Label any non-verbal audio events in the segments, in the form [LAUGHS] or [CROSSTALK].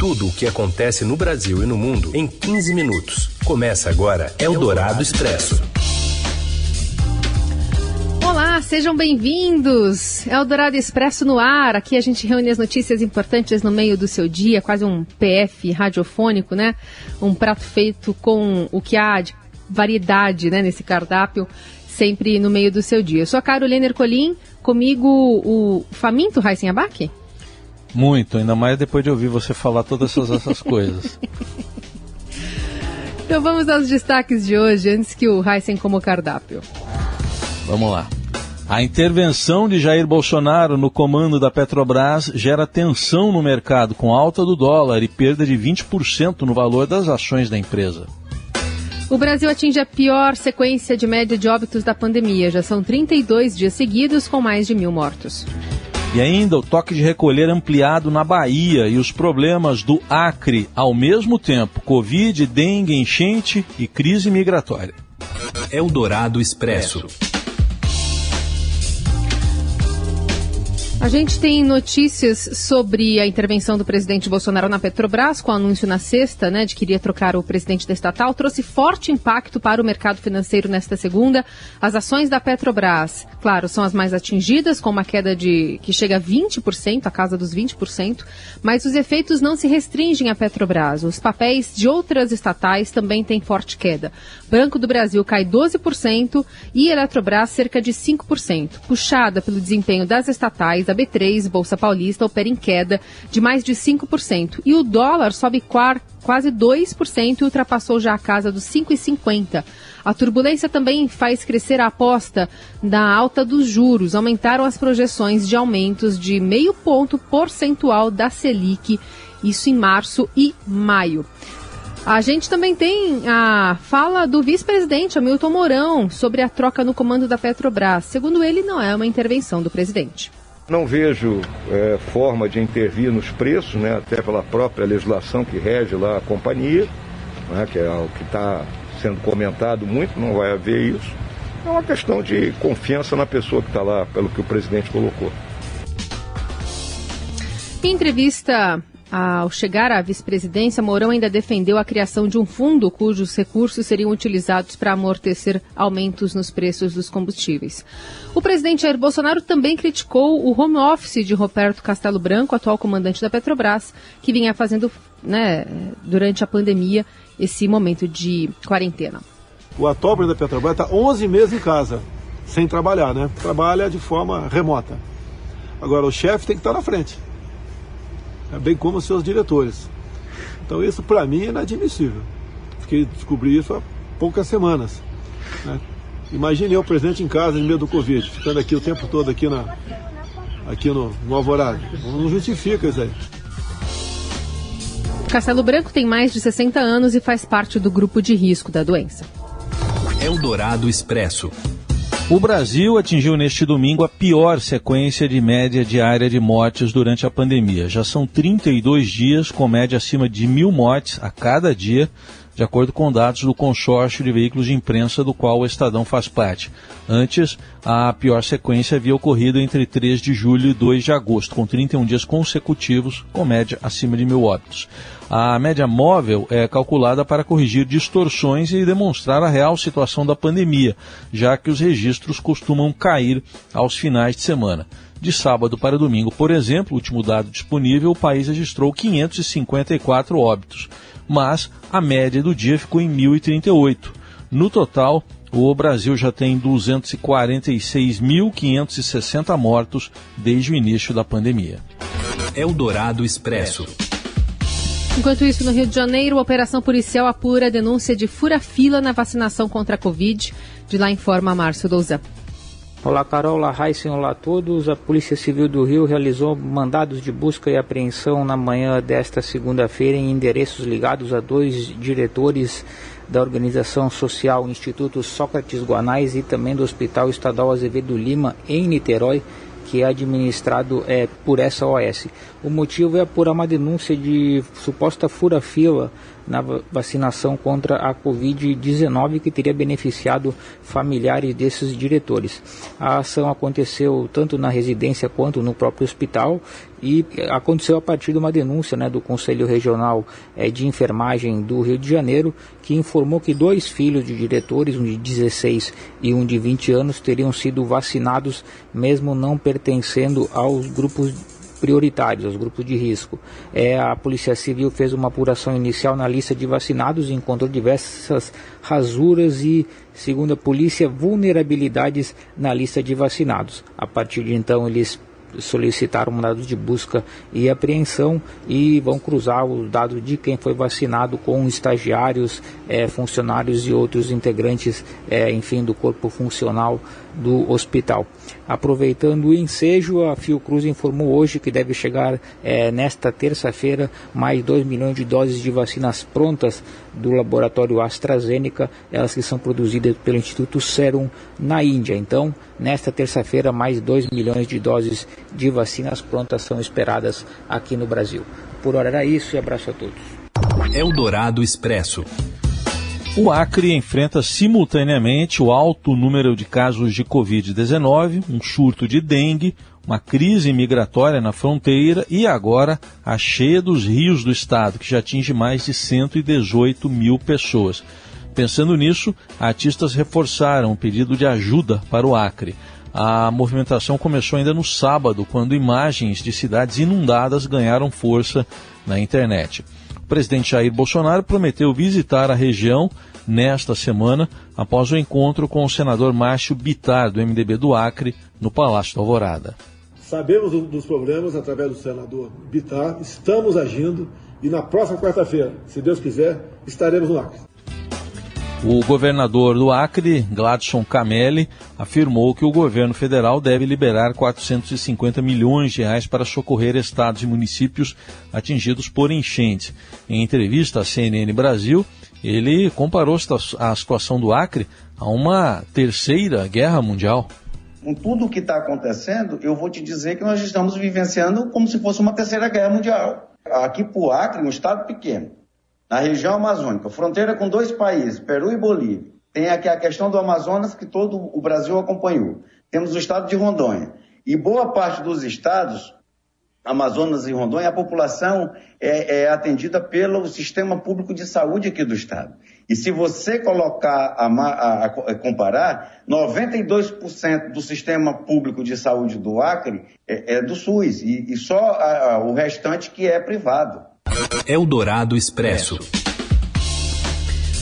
Tudo o que acontece no Brasil e no mundo em 15 minutos. Começa agora Eldorado Expresso. Olá, sejam bem-vindos. Eldorado Expresso no ar. Aqui a gente reúne as notícias importantes no meio do seu dia, quase um PF radiofônico, né? Um prato feito com o que há de variedade, né, nesse cardápio, sempre no meio do seu dia. Eu sou a Carolina Ercolim, comigo o faminto Raíssen Abac? Muito, ainda mais depois de ouvir você falar todas essas, essas coisas. [LAUGHS] Então vamos aos destaques de hoje, antes que o Heisen como o cardápio. Vamos lá. A intervenção de Jair Bolsonaro no comando da Petrobras gera tensão no mercado, com alta do dólar e perda de 20% no valor das ações da empresa. O Brasil atinge a pior sequência de média de óbitos da pandemia. Já são 32 dias seguidos com mais de mil mortos. E ainda o toque de recolher ampliado na Bahia e os problemas do Acre ao mesmo tempo: Covid, dengue, enchente e crise migratória. Eldorado Expresso. A gente tem notícias sobre a intervenção do presidente Bolsonaro na Petrobras, com o anúncio na sexta, né, de que iria trocar o presidente da estatal, trouxe forte impacto para o mercado financeiro nesta segunda. As ações da Petrobras, claro, são as mais atingidas, com uma queda de que chega a 20%, a casa dos 20%, mas os efeitos não se restringem à Petrobras. Os papéis de outras estatais também têm forte queda. Banco do Brasil cai 12% e Eletrobras cerca de 5%, puxada pelo desempenho das estatais a B3, Bolsa Paulista, opera em queda de mais de 5%. E o dólar sobe quase 2% e ultrapassou já a casa dos 5,50. A turbulência também faz crescer a aposta da alta dos juros. Aumentaram as projeções de aumentos de meio ponto percentual da Selic, isso em março e maio. A gente também tem a fala do vice-presidente Hamilton Mourão sobre a troca no comando da Petrobras. Segundo ele, não é uma intervenção do presidente. Não vejo é, forma de intervir nos preços, né, até pela própria legislação que rege lá a companhia, né, que é o que está sendo comentado muito, não vai haver isso. É uma questão de confiança na pessoa que está lá, pelo que o presidente colocou. Em entrevista ao chegar à vice-presidência, Mourão ainda defendeu a criação de um fundo cujos recursos seriam utilizados para amortecer aumentos nos preços dos combustíveis. O presidente Jair Bolsonaro também criticou o home office de Roberto Castelo Branco, atual comandante da Petrobras, que vinha fazendo né, durante a pandemia esse momento de quarentena. O atual presidente da Petrobras está 11 meses em casa, sem trabalhar, né? Trabalha de forma remota. Agora, o chefe tem que estar na frente bem como seus diretores. Então isso para mim é inadmissível. Fiquei descobri isso há poucas semanas. Né? Imagine eu, presidente, em casa, em meio do Covid, ficando aqui o tempo todo aqui, na, aqui no, no Alvorada. Não justifica isso aí. Castelo Branco tem mais de 60 anos e faz parte do grupo de risco da doença. Eldorado Expresso. O Brasil atingiu neste domingo a pior sequência de média diária de mortes durante a pandemia. Já são 32 dias com média acima de mil mortes a cada dia, de acordo com dados do consórcio de veículos de imprensa do qual o Estadão faz parte. Antes, a pior sequência havia ocorrido entre 3 de julho e 2 de agosto, com 31 dias consecutivos com média acima de mil óbitos. A média móvel é calculada para corrigir distorções e demonstrar a real situação da pandemia, já que os registros costumam cair aos finais de semana. De sábado para domingo, por exemplo, último dado disponível, o país registrou 554 óbitos, mas a média do dia ficou em 1.038. No total, o Brasil já tem 246.560 mortos desde o início da pandemia. Eldorado Expresso. Enquanto isso, no Rio de Janeiro, a operação policial apura a denúncia de fura-fila na vacinação contra a Covid. De lá informa Márcio Douzan. Olá Carol, olá Heisen, olá a todos. A Polícia Civil do Rio realizou mandados de busca e apreensão na manhã desta segunda-feira em endereços ligados a dois diretores da organização social Instituto Sócrates Guanais e também do Hospital Estadual Azevedo Lima, em Niterói, que é administrado é, por essa OS. O motivo é por uma denúncia de suposta fura-fila na vacinação contra a Covid-19 que teria beneficiado familiares desses diretores. A ação aconteceu tanto na residência quanto no próprio hospital e aconteceu a partir de uma denúncia né, do Conselho Regional é, de Enfermagem do Rio de Janeiro, que informou que dois filhos de diretores, um de 16 e um de 20 anos, teriam sido vacinados, mesmo não pertencendo aos grupos prioritários, aos grupos de risco. É, a Polícia Civil fez uma apuração inicial na lista de vacinados e encontrou diversas rasuras e, segundo a polícia, vulnerabilidades na lista de vacinados. A partir de então, eles solicitaram mandados de busca e apreensão e vão cruzar os dados de quem foi vacinado com estagiários, é, funcionários e outros integrantes, é, enfim, do corpo funcional do hospital. Aproveitando o ensejo, a Fiocruz informou hoje que deve chegar é, nesta terça-feira mais 2 milhões de doses de vacinas prontas do laboratório AstraZeneca, elas que são produzidas pelo Instituto Serum na Índia. Então, nesta terça-feira, mais 2 milhões de doses de vacinas prontas são esperadas aqui no Brasil. Por hora era isso e abraço a todos. Eldorado Expresso. O Acre enfrenta simultaneamente o alto número de casos de Covid-19, um surto de dengue, uma crise migratória na fronteira e agora a cheia dos rios do estado, que já atinge mais de 118 mil pessoas. Pensando nisso, artistas reforçaram o pedido de ajuda para o Acre. A movimentação começou ainda no sábado, quando imagens de cidades inundadas ganharam força na internet presidente Jair Bolsonaro prometeu visitar a região nesta semana, após o encontro com o senador Márcio Bitar, do MDB do Acre, no Palácio da Alvorada. Sabemos dos problemas através do senador Bitar, estamos agindo e na próxima quarta-feira, se Deus quiser, estaremos no Acre. O governador do Acre, Gladson Camelli, afirmou que o governo federal deve liberar 450 milhões de reais para socorrer estados e municípios atingidos por enchentes. Em entrevista à CNN Brasil, ele comparou a situação do Acre a uma terceira guerra mundial. Com tudo o que está acontecendo, eu vou te dizer que nós estamos vivenciando como se fosse uma terceira guerra mundial. Aqui para o Acre, um estado pequeno, na região amazônica, fronteira com dois países, Peru e Bolívia. Tem aqui a questão do Amazonas que todo o Brasil acompanhou. Temos o estado de Rondônia. E boa parte dos estados, Amazonas e Rondônia, a população é, é atendida pelo sistema público de saúde aqui do estado. E se você colocar, a, a, a comparar, 92% do sistema público de saúde do Acre é, é do SUS e, e só o restante que é privado. Eldorado Expresso.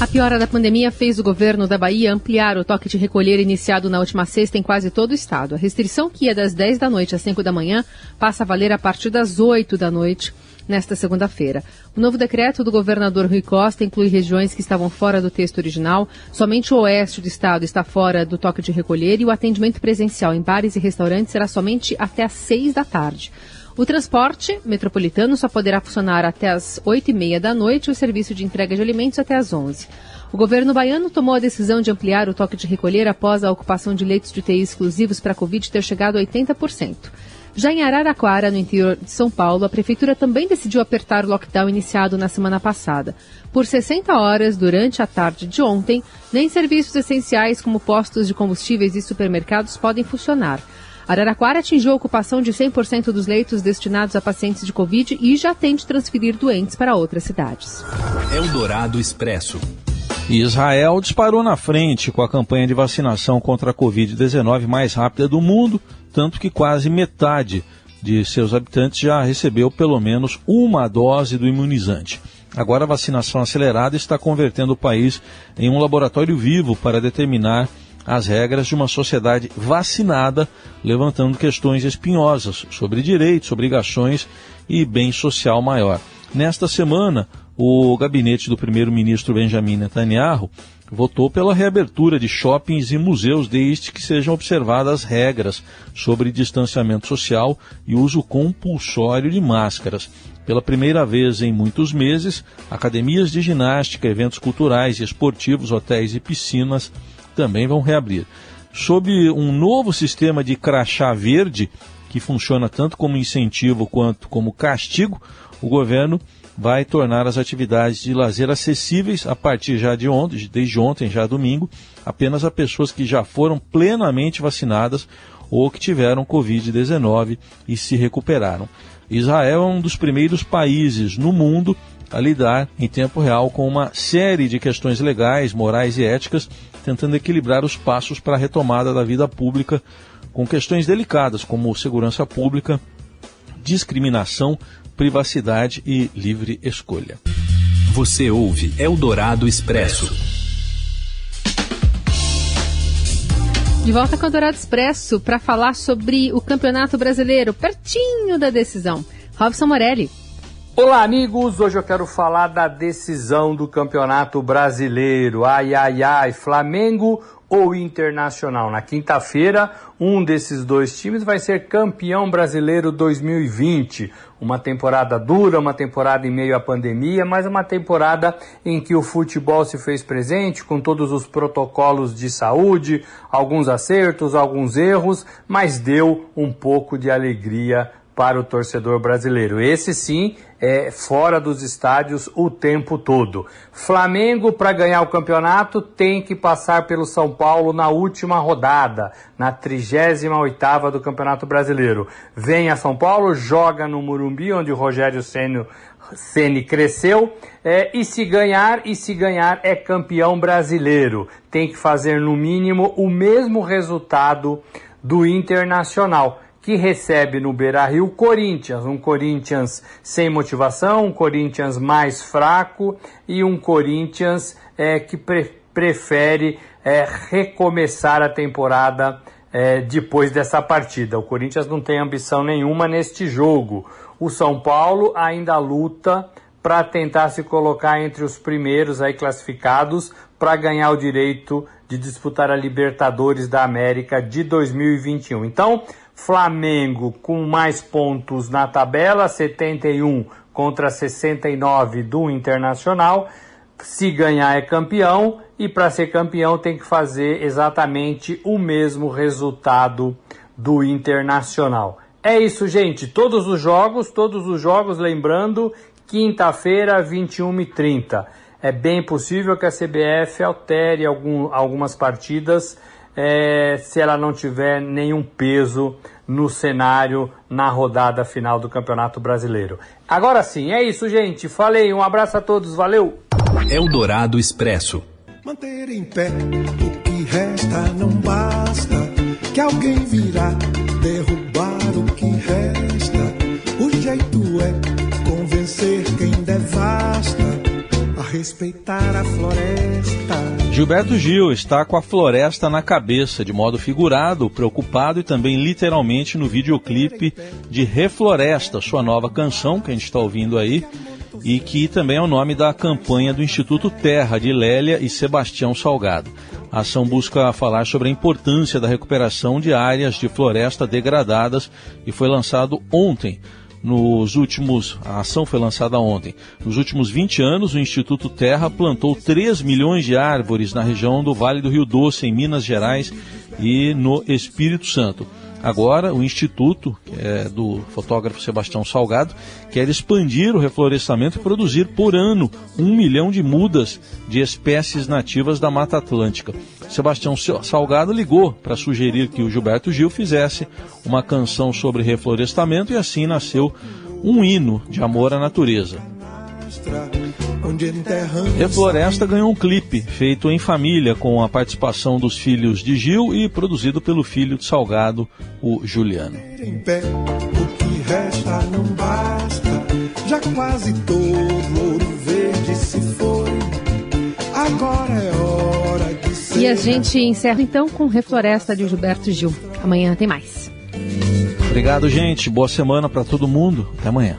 A piora da pandemia fez o governo da Bahia ampliar o toque de recolher iniciado na última sexta em quase todo o estado. A restrição, que ia das 10 da noite às 5 da manhã, passa a valer a partir das 8 da noite nesta segunda-feira. O novo decreto do governador Rui Costa inclui regiões que estavam fora do texto original. Somente o oeste do estado está fora do toque de recolher e o atendimento presencial em bares e restaurantes será somente até às 6 da tarde. O transporte metropolitano só poderá funcionar até as 8 e meia da noite e o serviço de entrega de alimentos até as 11. O governo baiano tomou a decisão de ampliar o toque de recolher após a ocupação de leitos de UTI exclusivos para a Covid ter chegado a 80%. Já em Araraquara, no interior de São Paulo, a prefeitura também decidiu apertar o lockdown iniciado na semana passada. Por 60 horas durante a tarde de ontem, nem serviços essenciais como postos de combustíveis e supermercados podem funcionar. Araraquara atingiu a ocupação de 100% dos leitos destinados a pacientes de Covid e já tem de transferir doentes para outras cidades. Eldorado Expresso. Israel disparou na frente com a campanha de vacinação contra a Covid-19 mais rápida do mundo, tanto que quase metade de seus habitantes já recebeu pelo menos uma dose do imunizante. Agora a vacinação acelerada está convertendo o país em um laboratório vivo para determinar as regras de uma sociedade vacinada, levantando questões espinhosas sobre direitos, obrigações e bem social maior. Nesta semana, o gabinete do primeiro-ministro Benjamin Netanyahu votou pela reabertura de shoppings e museus desde que sejam observadas regras sobre distanciamento social e uso compulsório de máscaras. Pela primeira vez em muitos meses, academias de ginástica, eventos culturais e esportivos, hotéis e piscinas também vão reabrir. Sob um novo sistema de crachá verde, que funciona tanto como incentivo quanto como castigo, o governo vai tornar as atividades de lazer acessíveis a partir já de ontem, desde ontem, já domingo, apenas a pessoas que já foram plenamente vacinadas ou que tiveram Covid-19 e se recuperaram. Israel é um dos primeiros países no mundo a lidar em tempo real com uma série de questões legais, morais e éticas, tentando equilibrar os passos para a retomada da vida pública com questões delicadas como segurança pública, discriminação, privacidade e livre escolha. Você ouve Eldorado Expresso. De volta com o Eldorado Expresso para falar sobre o Campeonato Brasileiro, pertinho da decisão. Robson Morelli. Olá, amigos! Hoje eu quero falar da decisão do Campeonato Brasileiro. Ai, ai, ai, Flamengo ou Internacional. Na quinta-feira, um desses dois times vai ser campeão brasileiro 2020. Uma temporada dura, uma temporada em meio à pandemia, mas uma temporada em que o futebol se fez presente com todos os protocolos de saúde, alguns acertos, alguns erros, mas deu um pouco de alegria para o torcedor brasileiro. Esse sim é fora dos estádios o tempo todo. Flamengo, para ganhar o campeonato, tem que passar pelo São Paulo na última rodada, na 38ª do Campeonato Brasileiro. Vem a São Paulo, joga no Murumbi, onde o Rogério Ceni Ceni cresceu é, e se ganhar e se ganhar é campeão brasileiro. Tem que fazer no mínimo o mesmo resultado do Internacional que recebe no Beira-Rio Corinthians, um Corinthians sem motivação, um Corinthians mais fraco e um Corinthians é, que pre prefere é, recomeçar a temporada é, depois dessa partida. O Corinthians não tem ambição nenhuma neste jogo. O São Paulo ainda luta para tentar se colocar entre os primeiros aí classificados para ganhar o direito de disputar a Libertadores da América de 2021. Então, Flamengo com mais pontos na tabela, 71 contra 69 do Internacional. Se ganhar é campeão e para ser campeão tem que fazer exatamente o mesmo resultado do Internacional. É isso, gente. Todos os jogos, todos os jogos, lembrando, quinta-feira, 21h30. É bem possível que a CBF altere algum, algumas partidas é, se ela não tiver nenhum peso no cenário na rodada final do Campeonato Brasileiro. Agora sim, é isso, gente. Falei, um abraço a todos, valeu! Eldorado Expresso. Manter em pé o que resta não basta, que alguém virá derrubar o que resta. O jeito é convencer quem devasta a respeitar a floresta. Gilberto Gil está com a floresta na cabeça, de modo figurado, preocupado e também literalmente no videoclipe de Refloresta, sua nova canção que a gente está ouvindo aí, e que também é o nome da campanha do Instituto Terra de Lélia e Sebastião Salgado. A ação busca falar sobre a importância da recuperação de áreas de floresta degradadas e foi lançado ontem nos últimos, a ação foi lançada ontem. Nos últimos 20 anos, o Instituto Terra plantou 3 milhões de árvores na região do Vale do Rio Doce, em Minas Gerais e no Espírito Santo. Agora, o Instituto, é, do fotógrafo Sebastião Salgado, quer expandir o reflorestamento e produzir por ano um milhão de mudas de espécies nativas da Mata Atlântica. Sebastião Salgado ligou para sugerir que o Gilberto Gil fizesse uma canção sobre reflorestamento e assim nasceu um hino de amor à natureza. Refloresta ganhou um clipe feito em família com a participação dos filhos de Gil e produzido pelo filho de Salgado, o Juliano. Já quase todo ouro verde se foi. Agora é hora de E a gente encerra então com Refloresta de Gilberto Gil. Amanhã tem mais. Obrigado, gente. Boa semana para todo mundo. Até amanhã.